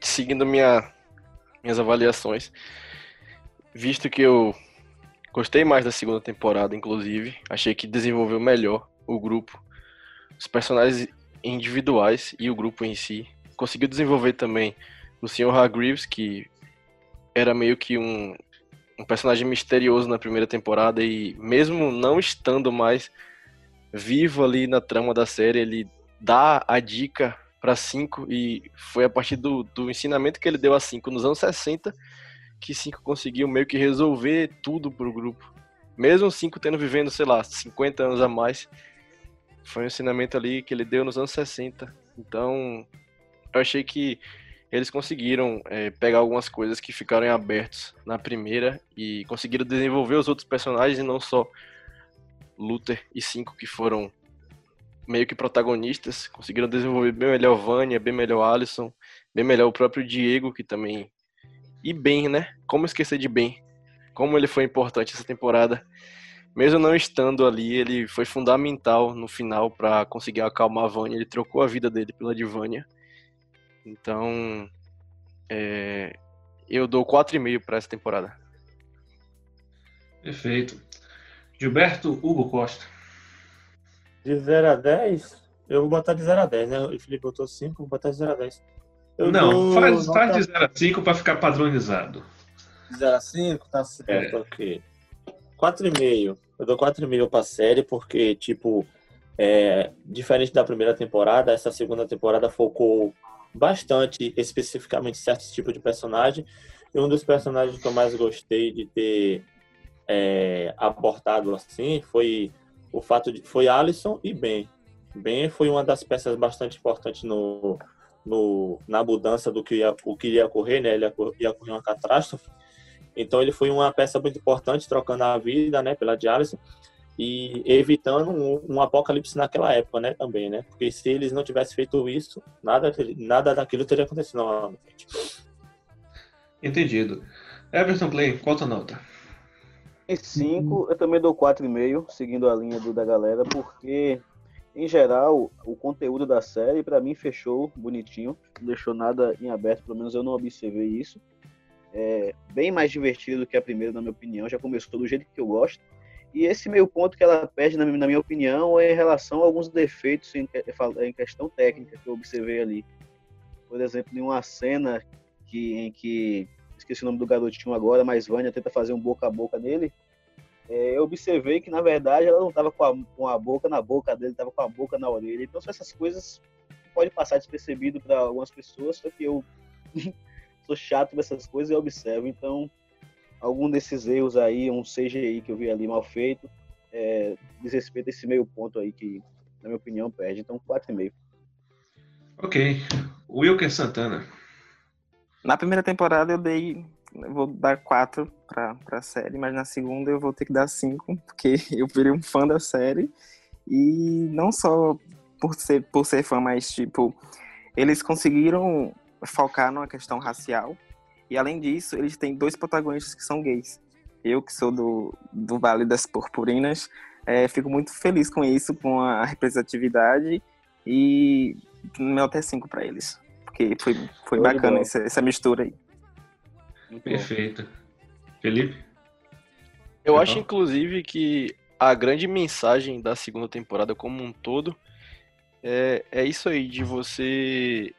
seguindo minha, minhas avaliações, visto que eu gostei mais da segunda temporada, inclusive, achei que desenvolveu melhor o grupo, os personagens individuais e o grupo em si. Conseguiu desenvolver também o Sr. Hargreaves, que era meio que um, um personagem misterioso na primeira temporada e mesmo não estando mais vivo ali na trama da série, ele dá a dica para 5 e foi a partir do, do ensinamento que ele deu a 5 nos anos 60 que 5 conseguiu meio que resolver tudo pro grupo. Mesmo 5 tendo vivendo, sei lá, 50 anos a mais, foi um ensinamento ali que ele deu nos anos 60. Então, eu achei que eles conseguiram é, pegar algumas coisas que ficaram em abertos na primeira e conseguiram desenvolver os outros personagens e não só Luther e Cinco que foram meio que protagonistas, conseguiram desenvolver bem melhor Vânia, bem melhor Alisson, bem melhor o próprio Diego, que também. E bem, né? Como esquecer de bem? Como ele foi importante essa temporada. Mesmo não estando ali, ele foi fundamental no final para conseguir acalmar a Vânia. Ele trocou a vida dele pela de Vânia. Então, é, eu dou 4,5 para essa temporada. Perfeito. Gilberto Hugo Costa. De 0 a 10, eu vou botar de 0 a 10, né? O Felipe botou 5, vou botar de 0 a 10. Eu não, faz, faz de 0 a 5 para ficar padronizado. De 0 a 5, tá certo, é. ok. 4,5. Eu dou 4,5 pra série porque, tipo, é, diferente da primeira temporada, essa segunda temporada focou bastante especificamente certos tipos de personagem. E um dos personagens que eu mais gostei de ter é, abordado assim foi o fato de foi Alisson e Ben. Ben foi uma das peças bastante importantes no, no na mudança do que ia, o que ia ocorrer, né? Ele ia, ia ocorrer uma catástrofe. Então ele foi uma peça muito importante, trocando a vida, né, pela de Alisson e evitando um, um, apocalipse naquela época, né, também, né? Porque se eles não tivessem feito isso, nada nada daquilo teria acontecido novamente. Entendido. Everton Play, qual a tua nota? Em 5, eu também dou 4,5, seguindo a linha do, da galera, porque, em geral, o conteúdo da série, para mim, fechou bonitinho, não deixou nada em aberto, pelo menos eu não observei isso. É bem mais divertido do que a primeira, na minha opinião, já começou do jeito que eu gosto. E esse meio ponto que ela perde, na, minha opinião, é em relação a alguns defeitos em, em questão técnica que eu observei ali. Por exemplo, em uma cena que, em que esqueci o nome do garotinho agora, mas Vânia tenta fazer um boca a boca nele, é, eu observei que, na verdade, ela não estava com com a boca na boca dele, estava com a boca na orelha. Então, essas coisas pode passar despercebido para algumas pessoas, só que eu sou chato nessas coisas e observo. Então, algum desses erros aí, um CGI que eu vi ali mal feito, é, diz respeito a esse meio ponto aí que, na minha opinião, perde. Então, 4,5. Ok. Wilker Santana. Na primeira temporada eu dei. Eu vou dar 4 pra, pra série, mas na segunda eu vou ter que dar 5, porque eu virei um fã da série. E não só por ser, por ser fã, mas tipo, eles conseguiram focar numa questão racial. E além disso, eles têm dois protagonistas que são gays. Eu, que sou do, do Vale das Purpurinas, é, fico muito feliz com isso, com a representatividade. E meu até 5 para eles. Porque foi, foi bacana essa, essa, mistura aí. Perfeito. Felipe? Eu acho, inclusive, que a grande mensagem da segunda temporada como um todo é, é isso aí, de você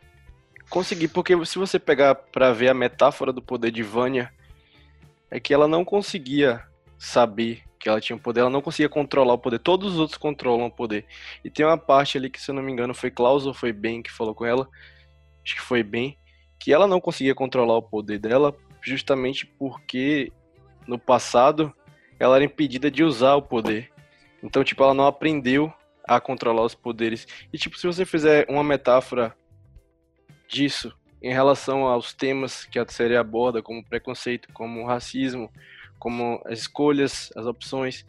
conseguir. Porque se você pegar para ver a metáfora do poder de Vânia, é que ela não conseguia saber que ela tinha o poder, ela não conseguia controlar o poder, todos os outros controlam o poder. E tem uma parte ali que, se eu não me engano, foi Klaus ou foi Ben que falou com ela, acho que foi Ben, que ela não conseguia controlar o poder dela justamente porque no passado ela era impedida de usar o poder. Então, tipo, ela não aprendeu a controlar os poderes. E, tipo, se você fizer uma metáfora disso em relação aos temas que a série aborda, como preconceito, como racismo, como as escolhas, as opções.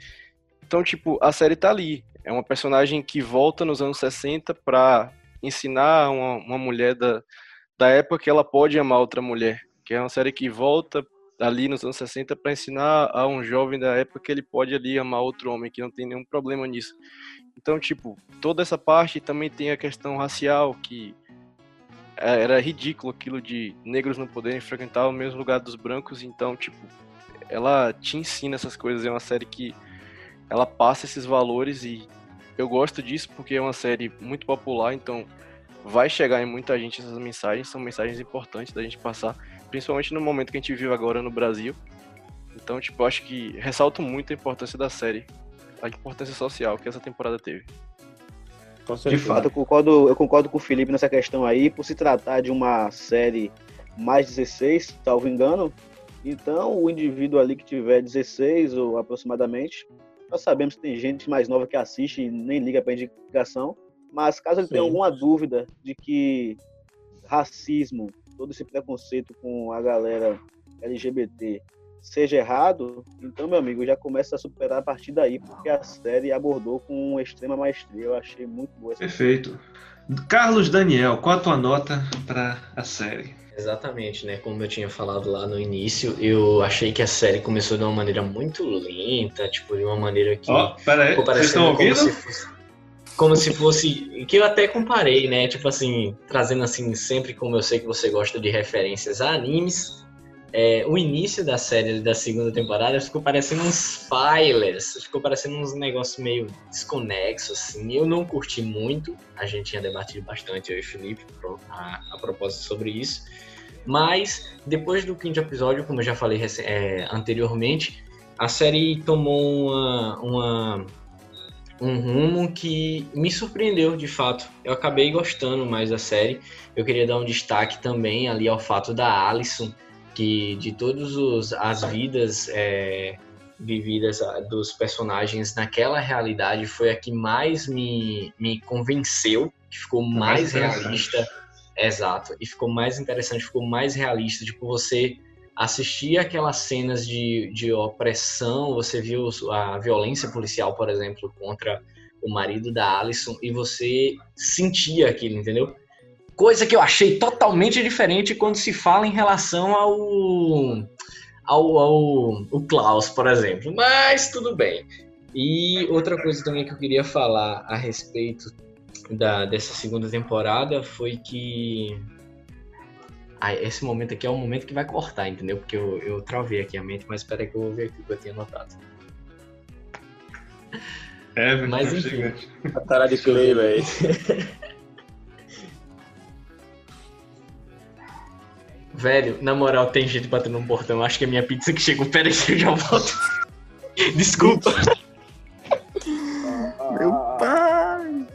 Então, tipo, a série tá ali. É uma personagem que volta nos anos 60 para ensinar uma, uma mulher da, da época que ela pode amar outra mulher. Que é uma série que volta ali nos anos 60 para ensinar a um jovem da época que ele pode ali amar outro homem, que não tem nenhum problema nisso. Então, tipo, toda essa parte também tem a questão racial, que era ridículo aquilo de negros não poderem frequentar o mesmo lugar dos brancos, então, tipo, ela te ensina essas coisas. É uma série que ela passa esses valores e eu gosto disso porque é uma série muito popular, então vai chegar em muita gente essas mensagens, são mensagens importantes da gente passar, principalmente no momento que a gente vive agora no Brasil. Então, tipo, acho que ressalto muito a importância da série, a importância social que essa temporada teve. De fato, eu concordo, eu concordo com o Felipe nessa questão aí, por se tratar de uma série mais 16, salvo engano, então, o indivíduo ali que tiver 16 ou aproximadamente, nós sabemos que tem gente mais nova que assiste e nem liga para indicação, mas caso ele Sim. tenha alguma dúvida de que racismo, todo esse preconceito com a galera LGBT seja errado, então, meu amigo, já começa a superar a partir daí, porque a série abordou com uma extrema maestria. Eu achei muito boa essa Perfeito. Carlos Daniel, qual a tua nota para a série? Exatamente, né? Como eu tinha falado lá no início, eu achei que a série começou de uma maneira muito lenta, tipo, de uma maneira que. Ó, oh, peraí, vocês estão ouvindo? Como se, fosse, como se fosse. Que eu até comparei, né? Tipo assim, trazendo assim, sempre como eu sei que você gosta de referências a animes. É, o início da série da segunda temporada ficou parecendo uns filers, ficou parecendo uns negócios meio desconexos, assim. Eu não curti muito, a gente tinha debatido bastante, eu e o Felipe, a, a propósito sobre isso. Mas, depois do quinto episódio, como eu já falei é, anteriormente, a série tomou uma, uma, um rumo que me surpreendeu de fato. Eu acabei gostando mais da série. Eu queria dar um destaque também ali ao fato da Alison, que de todas as vidas é, vividas dos personagens naquela realidade foi a que mais me, me convenceu, que ficou mais, mais realista Exato. E ficou mais interessante, ficou mais realista. Tipo, você assistia aquelas cenas de, de opressão, você viu a violência policial, por exemplo, contra o marido da Alison, e você sentia aquilo, entendeu? Coisa que eu achei totalmente diferente quando se fala em relação ao. ao, ao o Klaus, por exemplo. Mas tudo bem. E outra coisa também que eu queria falar a respeito da, dessa segunda temporada foi que. Ah, esse momento aqui é o momento que vai cortar, entendeu? Porque eu, eu travei aqui a mente, mas espera que eu vou ver aqui o que eu tinha anotado. É, mas enfim. A cara de Clay, velho. Velho, na moral, tem gente batendo no portão. Acho que é minha pizza que chegou. Pera aí, eu já volto. Desculpa. Meu pai!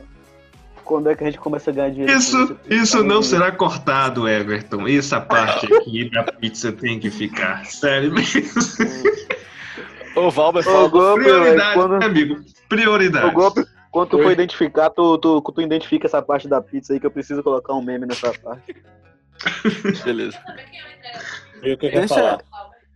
Quando é que a gente começa a ganhar dinheiro? Isso, isso não será cortado, Everton. Essa parte aqui da pizza tem que ficar. Sério mesmo. Ô, Valber, fala. Golpe, Prioridade, quando... amigo. Prioridade. O golpe, quando tu for identificar, tu, tu, tu identifica essa parte da pizza aí que eu preciso colocar um meme nessa parte. Beleza. E o que falar?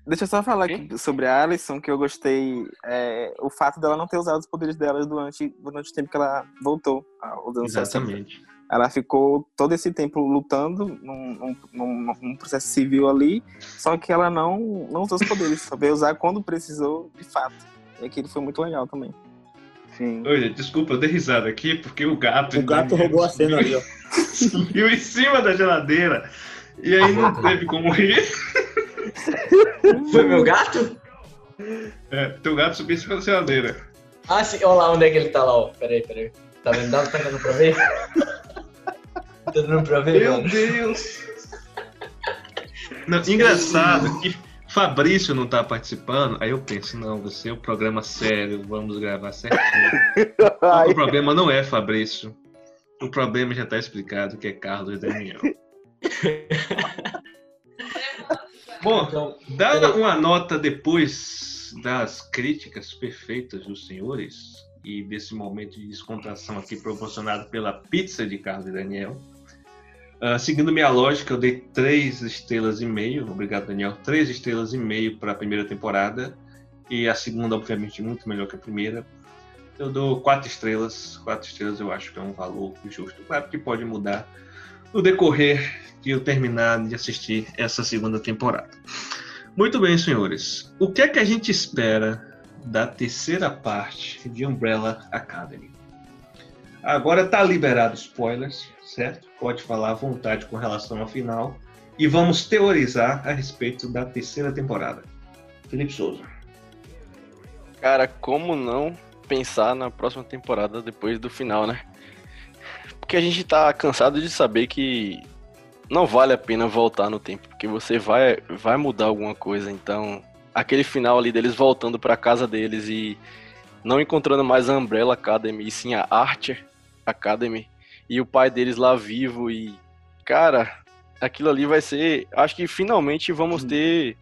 Deixa eu só falar aqui sobre a Alison, que eu gostei. É, o fato dela não ter usado os poderes dela durante, durante o tempo que ela voltou aos anos Exatamente. 60. Ela ficou todo esse tempo lutando num, num, num, processo civil ali, só que ela não, não usou os poderes, só veio usar quando precisou, de fato. E aquilo foi muito legal também. Sim. Oi, desculpa, eu dei risada aqui porque o gato. O gato roubou a cena ali, ó. Subiu em cima da geladeira. E aí não teve como rir. Foi meu gato? É, teu gato subiu em cima da geladeira. Ah, sim, olha lá onde é que ele tá lá, ó. Peraí, peraí. Tá vendo? Tá dando pra ver? tá dando pra ver, Meu mano? Deus! Não, engraçado que Fabrício não tá participando, aí eu penso, não, você é um programa sério, vamos gravar certinho. o problema não é Fabrício. O problema já tá explicado, que é Carlos Daniel. Bom, então, dada uma nota depois das críticas perfeitas dos senhores e desse momento de descontração aqui proporcionado pela pizza de Carlos e Daniel, uh, seguindo minha lógica, eu dei três estrelas e meio, obrigado Daniel, três estrelas e meio para a primeira temporada e a segunda, obviamente, muito melhor que a primeira. Eu dou quatro estrelas, quatro estrelas eu acho que é um valor justo, claro que pode mudar no decorrer de eu terminar de assistir essa segunda temporada. Muito bem, senhores. O que é que a gente espera da terceira parte de Umbrella Academy? Agora tá liberado spoilers, certo? Pode falar à vontade com relação ao final. E vamos teorizar a respeito da terceira temporada. Felipe Souza. Cara, como não pensar na próxima temporada depois do final, né? Porque a gente tá cansado de saber que não vale a pena voltar no tempo, porque você vai, vai mudar alguma coisa. Então, aquele final ali deles voltando para casa deles e não encontrando mais a Umbrella Academy, e sim a Archer Academy, e o pai deles lá vivo e cara, aquilo ali vai ser, acho que finalmente vamos ter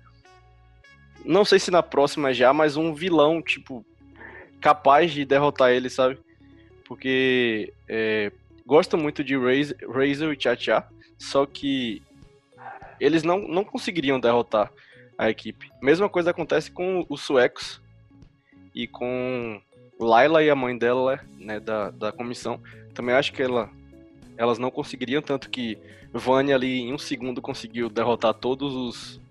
não sei se na próxima já, mas um vilão tipo capaz de derrotar ele, sabe? Porque é, gosto muito de Razor e Cha-Cha, só que eles não, não conseguiriam derrotar a equipe. Mesma coisa acontece com os suecos e com Laila e a mãe dela, né, da, da comissão. Também acho que ela, elas não conseguiriam, tanto que Vânia ali em um segundo conseguiu derrotar todos os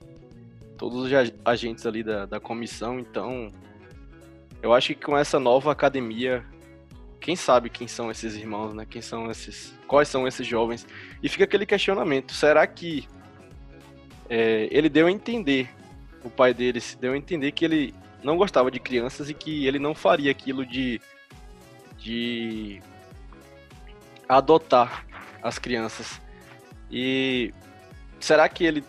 todos os agentes ali da, da comissão, então eu acho que com essa nova academia quem sabe quem são esses irmãos, né? Quem são esses. Quais são esses jovens? E fica aquele questionamento: será que é, ele deu a entender, o pai deles deu a entender que ele não gostava de crianças e que ele não faria aquilo de. de adotar as crianças. E será que ele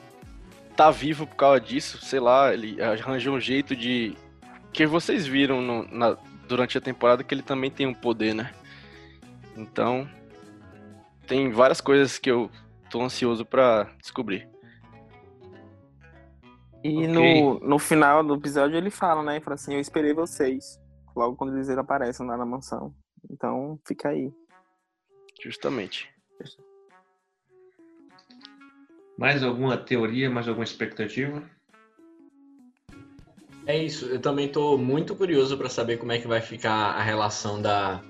tá vivo por causa disso? Sei lá, ele arranjou um jeito de. Que vocês viram no, na, durante a temporada que ele também tem um poder, né? Então, tem várias coisas que eu tô ansioso para descobrir. E okay. no, no final do episódio ele fala, né? Ele fala assim, eu esperei vocês. Logo quando eles aparecem lá na mansão. Então, fica aí. Justamente. Mais alguma teoria, mais alguma expectativa? É isso, eu também estou muito curioso para saber como é que vai ficar a relação da,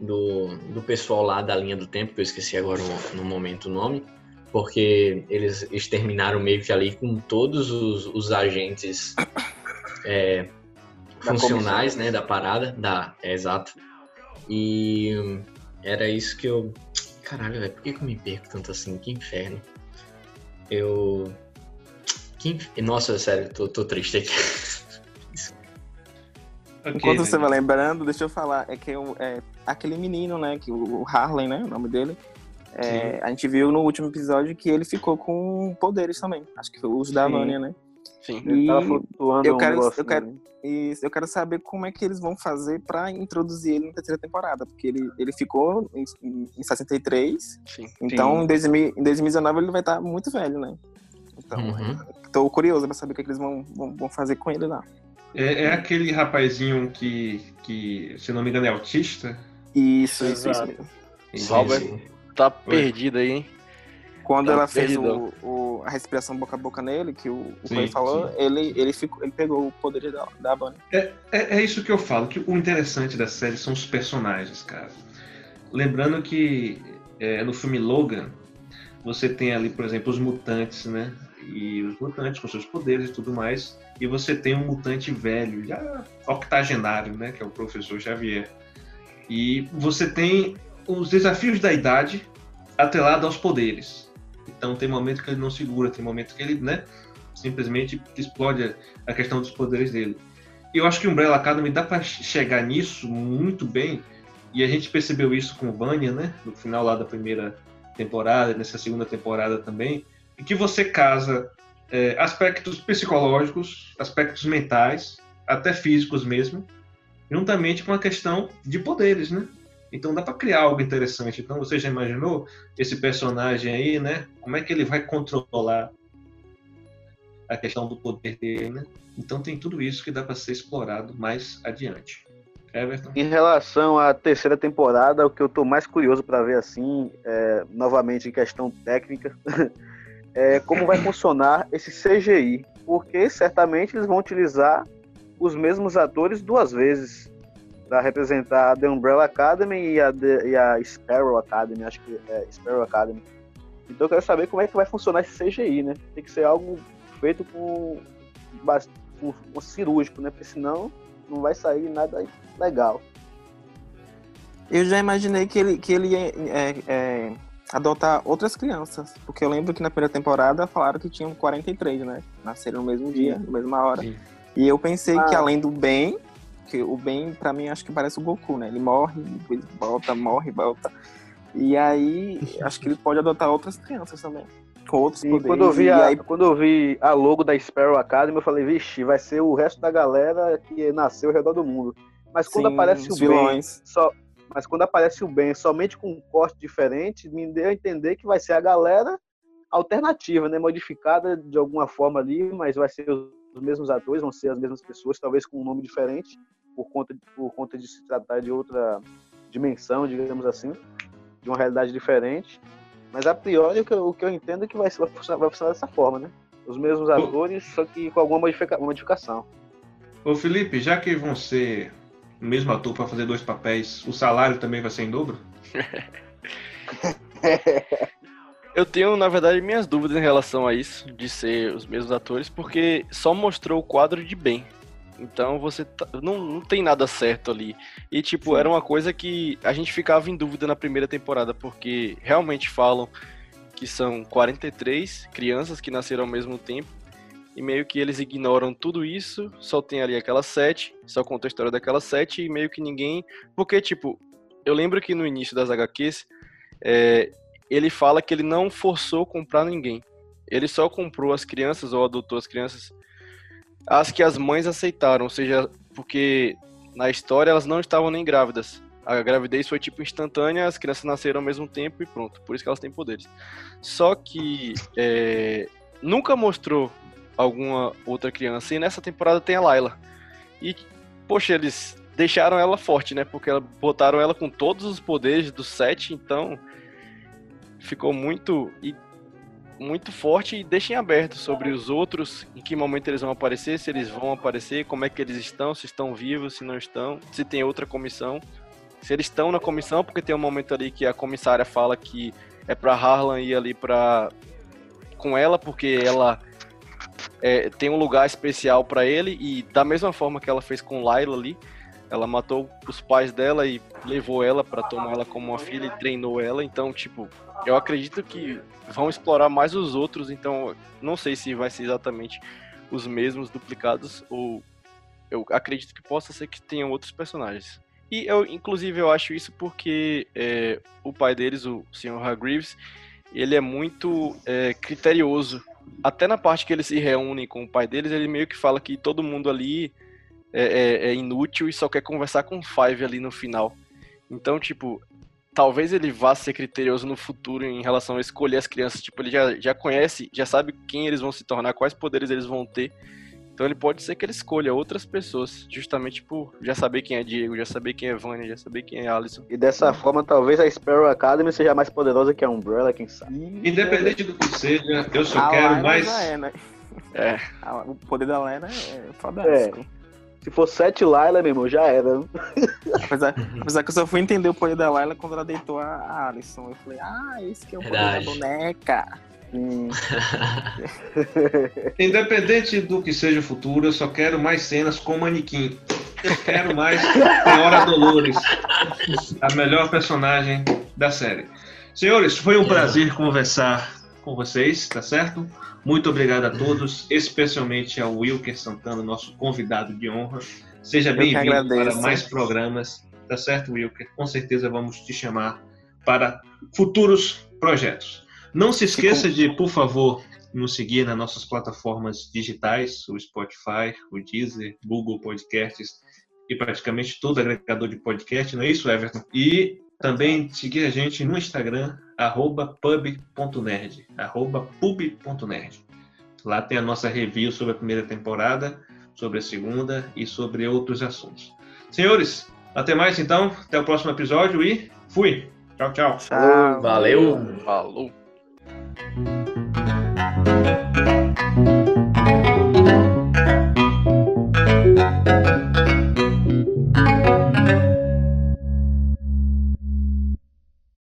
do, do pessoal lá da linha do tempo, que eu esqueci agora no, no momento o nome, porque eles exterminaram meio que ali com todos os, os agentes é, funcionais né, da parada, da, é, exato. E era isso que eu. Caralho, velho, por que, que eu me perco tanto assim? Que inferno. Eu que... Nossa, sério, tô, tô triste aqui. Okay, Enquanto né? você vai lembrando, deixa eu falar, é que eu, é, aquele menino, né, que o Harley, né, o nome dele, É, a gente viu no último episódio que ele ficou com poderes também. Acho que foi o uso da Vânia, né? Sim. E eu quero, eu, quero, isso, eu quero saber como é que eles vão fazer para introduzir ele na terceira temporada. Porque ele, ele ficou em, em 63. Sim. Então, Sim. Em, 2000, em 2019 ele vai estar muito velho, né? Então, uhum. tô curioso para saber o que, é que eles vão, vão, vão, fazer com ele lá. É, é, aquele rapazinho que, que, se não me engano, é autista? Isso, isso, isso mesmo. Robert tá perdido aí, hein? Quando tá ela fez o, o, a respiração boca a boca nele, que o, o falou, ele, ele, ficou, ele pegou o poder da, da Bunny. É, é, é, isso que eu falo, que o interessante da série são os personagens, cara. Lembrando que é, no filme Logan, você tem ali, por exemplo, os mutantes, né? E os mutantes com seus poderes e tudo mais. E você tem um mutante velho, já octogenário, né? Que é o professor Xavier. E você tem os desafios da idade atrelado aos poderes. Então tem momento que ele não segura, tem momento que ele, né, simplesmente explode a questão dos poderes dele. E eu acho que Umbrella Academy dá para chegar nisso muito bem, e a gente percebeu isso com Vanya, né, no final lá da primeira temporada, nessa segunda temporada também, e que você casa é, aspectos psicológicos, aspectos mentais, até físicos mesmo, juntamente com a questão de poderes, né? Então dá para criar algo interessante. Então você já imaginou esse personagem aí, né? Como é que ele vai controlar a questão do poder dele, né? Então tem tudo isso que dá para ser explorado mais adiante. Everton? Em relação à terceira temporada, o que eu estou mais curioso para ver assim, é, novamente em questão técnica, é como vai funcionar esse CGI, porque certamente eles vão utilizar os mesmos atores duas vezes para representar a The Umbrella Academy e a, The, e a Sparrow Academy, acho que é Sparrow Academy. Então eu quero saber como é que vai funcionar esse CGI, né? Tem que ser algo feito com, com, com cirúrgico, né? Porque senão não vai sair nada legal. Eu já imaginei que ele, que ele ia é, é, adotar outras crianças, porque eu lembro que na primeira temporada falaram que tinham 43, né? Nasceram no mesmo dia, na mesma hora. Sim. E eu pensei ah. que além do bem, porque o Ben, para mim, acho que parece o Goku, né? Ele morre, volta, morre, volta. E aí, acho que ele pode adotar outras crianças também. Com outros e Quando eu, vi a, aí... quando eu vi a logo da Sparrow Academy, eu falei, vixe, vai ser o resto da galera que nasceu ao redor do mundo. Mas quando Sim, aparece o vilões. Ben, só, mas quando aparece o Ben somente com um corte diferente, me deu a entender que vai ser a galera alternativa, né? Modificada de alguma forma ali, mas vai ser os mesmos atores, vão ser as mesmas pessoas, talvez com um nome diferente por conta, de, por conta de se tratar de outra dimensão, digamos assim, de uma realidade diferente. Mas a priori o que eu, o que eu entendo é que vai, vai, funcionar, vai funcionar dessa forma, né? Os mesmos atores, só que com alguma modifica, modificação. Ô Felipe, já que vão ser o mesmo ator para fazer dois papéis, o salário também vai ser em dobro? Eu tenho, na verdade, minhas dúvidas em relação a isso, de ser os mesmos atores, porque só mostrou o quadro de bem. Então você tá, não, não tem nada certo ali. E tipo, Sim. era uma coisa que a gente ficava em dúvida na primeira temporada, porque realmente falam que são 43 crianças que nasceram ao mesmo tempo. E meio que eles ignoram tudo isso, só tem ali aquelas sete, só conta a história daquelas sete, e meio que ninguém. Porque, tipo, eu lembro que no início das HQs, é, ele fala que ele não forçou comprar ninguém. Ele só comprou as crianças ou adotou as crianças as que as mães aceitaram, ou seja, porque na história elas não estavam nem grávidas. A gravidez foi tipo instantânea, as crianças nasceram ao mesmo tempo e pronto. Por isso que elas têm poderes. Só que é, nunca mostrou alguma outra criança. E nessa temporada tem a Layla. E, poxa, eles deixaram ela forte, né? Porque botaram ela com todos os poderes do set, então ficou muito. E muito forte e deixem aberto sobre os outros, em que momento eles vão aparecer, se eles vão aparecer, como é que eles estão, se estão vivos, se não estão, se tem outra comissão. Se eles estão na comissão, porque tem um momento ali que a comissária fala que é para Harlan ir ali para com ela, porque ela é, tem um lugar especial para ele e da mesma forma que ela fez com Layla ali, ela matou os pais dela e levou ela para tomar ela como uma filha e treinou ela. Então, tipo, eu acredito que vão explorar mais os outros, então não sei se vai ser exatamente os mesmos duplicados ou eu acredito que possa ser que tenham outros personagens. E eu, inclusive, eu acho isso porque é, o pai deles, o Sr. Hargreaves, ele é muito é, criterioso. Até na parte que eles se reúnem com o pai deles, ele meio que fala que todo mundo ali é, é, é inútil e só quer conversar com o Five ali no final. Então, tipo, talvez ele vá ser criterioso no futuro em relação a escolher as crianças. Tipo, ele já, já conhece, já sabe quem eles vão se tornar, quais poderes eles vão ter. Então ele pode ser que ele escolha outras pessoas, justamente por já saber quem é Diego, já saber quem é Vânia, já saber quem é Alisson. E dessa forma, talvez a Sparrow Academy seja mais poderosa que a Umbrella, quem sabe. Independente do que seja, eu só a quero mais. É, né? é. O poder da Lena é fantástico. É. Se for sete Layla, meu irmão, já era. apesar, apesar que eu só fui entender o poder da Layla quando ela deitou a Alison. Eu falei, ah, esse que é o Verdade. poder da boneca. Hum. Independente do que seja o futuro, eu só quero mais cenas com manequim. Eu quero mais Senhora Dolores, a melhor personagem da série. Senhores, foi um prazer conversar com vocês, tá certo? Muito obrigado a todos, especialmente ao Wilker Santana, nosso convidado de honra. Seja bem-vindo para mais programas, tá certo, Wilker? Com certeza vamos te chamar para futuros projetos. Não se esqueça de, por favor, nos seguir nas nossas plataformas digitais, o Spotify, o Deezer, Google Podcasts e praticamente todo agregador de podcast, não é isso, Everton? E também seguir a gente no Instagram, arroba pub.nerd, arroba pub.nerd. Lá tem a nossa review sobre a primeira temporada, sobre a segunda e sobre outros assuntos. Senhores, até mais então, até o próximo episódio e fui! Tchau, tchau. tchau. Valeu! Falou!